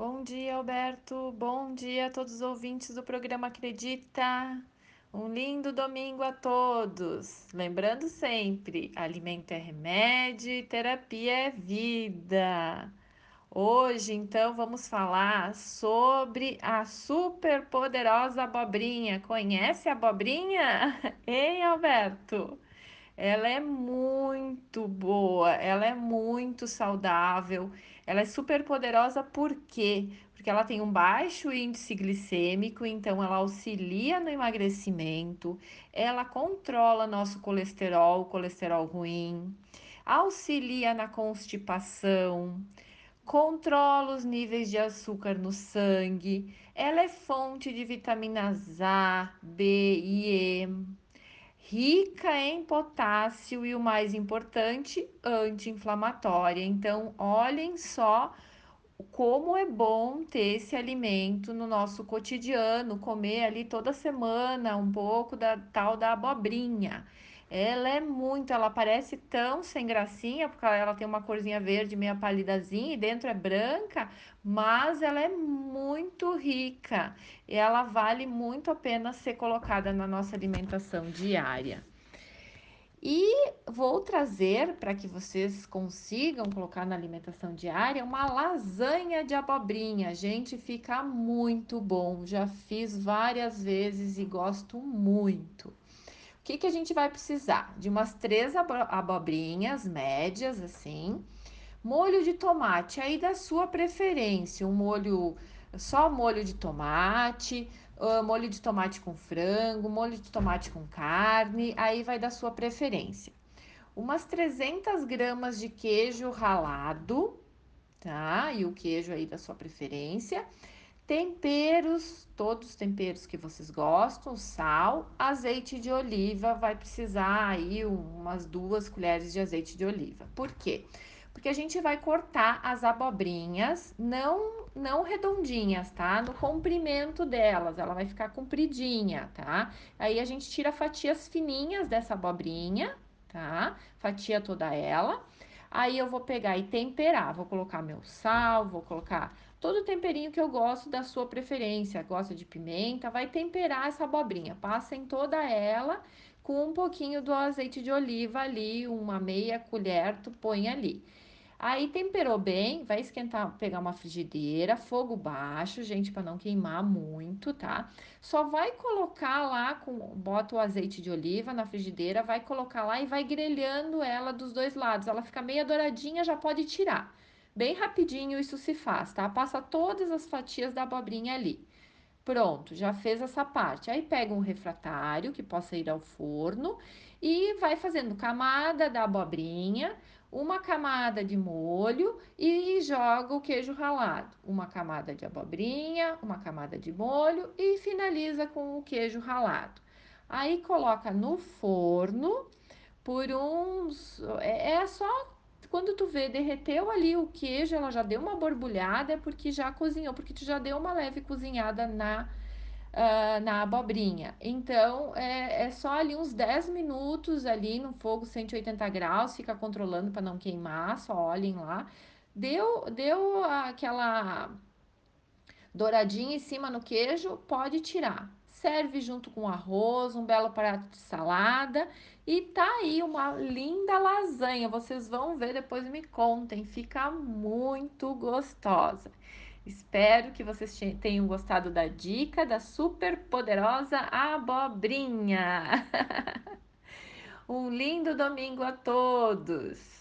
Bom dia, Alberto. Bom dia a todos os ouvintes do programa Acredita. Um lindo domingo a todos. Lembrando sempre, alimento é remédio e terapia é vida. Hoje, então, vamos falar sobre a super poderosa abobrinha. Conhece a abobrinha? Hein, Alberto? Ela é muito boa, ela é muito saudável, ela é super poderosa por quê? Porque ela tem um baixo índice glicêmico, então ela auxilia no emagrecimento, ela controla nosso colesterol, colesterol ruim, auxilia na constipação, controla os níveis de açúcar no sangue, ela é fonte de vitaminas A, B e E rica em potássio e o mais importante, anti-inflamatória. Então, olhem só como é bom ter esse alimento no nosso cotidiano, comer ali toda semana um pouco da tal da abobrinha. Ela é muito, ela parece tão sem gracinha, porque ela tem uma corzinha verde meio palidazinha e dentro é branca, mas ela é muito rica. Ela vale muito a pena ser colocada na nossa alimentação diária. E vou trazer para que vocês consigam colocar na alimentação diária uma lasanha de abobrinha. Gente, fica muito bom. Já fiz várias vezes e gosto muito. O que, que a gente vai precisar? De umas três abobrinhas médias, assim. Molho de tomate, aí da sua preferência. Um molho, só molho de tomate uh, molho de tomate com frango, molho de tomate com carne, aí vai da sua preferência. Umas 300 gramas de queijo ralado, tá? E o queijo aí da sua preferência. Temperos, todos os temperos que vocês gostam, sal, azeite de oliva, vai precisar aí umas duas colheres de azeite de oliva. Por quê? Porque a gente vai cortar as abobrinhas, não não redondinhas, tá? No comprimento delas, ela vai ficar compridinha, tá? Aí a gente tira fatias fininhas dessa abobrinha, tá? Fatia toda ela. Aí eu vou pegar e temperar, vou colocar meu sal, vou colocar todo o temperinho que eu gosto da sua preferência. Gosta de pimenta, vai temperar essa abobrinha. Passa em toda ela com um pouquinho do azeite de oliva ali, uma meia colher, tu põe ali. Aí temperou bem, vai esquentar, pegar uma frigideira, fogo baixo, gente, para não queimar muito, tá? Só vai colocar lá com bota o azeite de oliva na frigideira, vai colocar lá e vai grelhando ela dos dois lados. Ela fica meia douradinha, já pode tirar. Bem rapidinho isso se faz, tá? Passa todas as fatias da abobrinha ali. Pronto, já fez essa parte. Aí pega um refratário que possa ir ao forno e vai fazendo camada da abobrinha, uma camada de molho e joga o queijo ralado. Uma camada de abobrinha, uma camada de molho e finaliza com o queijo ralado. Aí coloca no forno por uns. É, é só quando tu vê, derreteu ali o queijo, ela já deu uma borbulhada, é porque já cozinhou, porque tu já deu uma leve cozinhada na uh, na abobrinha. Então, é, é só ali uns 10 minutos ali no fogo 180 graus, fica controlando para não queimar, só olhem lá. Deu, deu aquela douradinha em cima no queijo, pode tirar. Serve junto com arroz, um belo prato de salada e tá aí uma linda lasanha. Vocês vão ver depois me contem, fica muito gostosa. Espero que vocês tenham gostado da dica da super poderosa abobrinha. um lindo domingo a todos!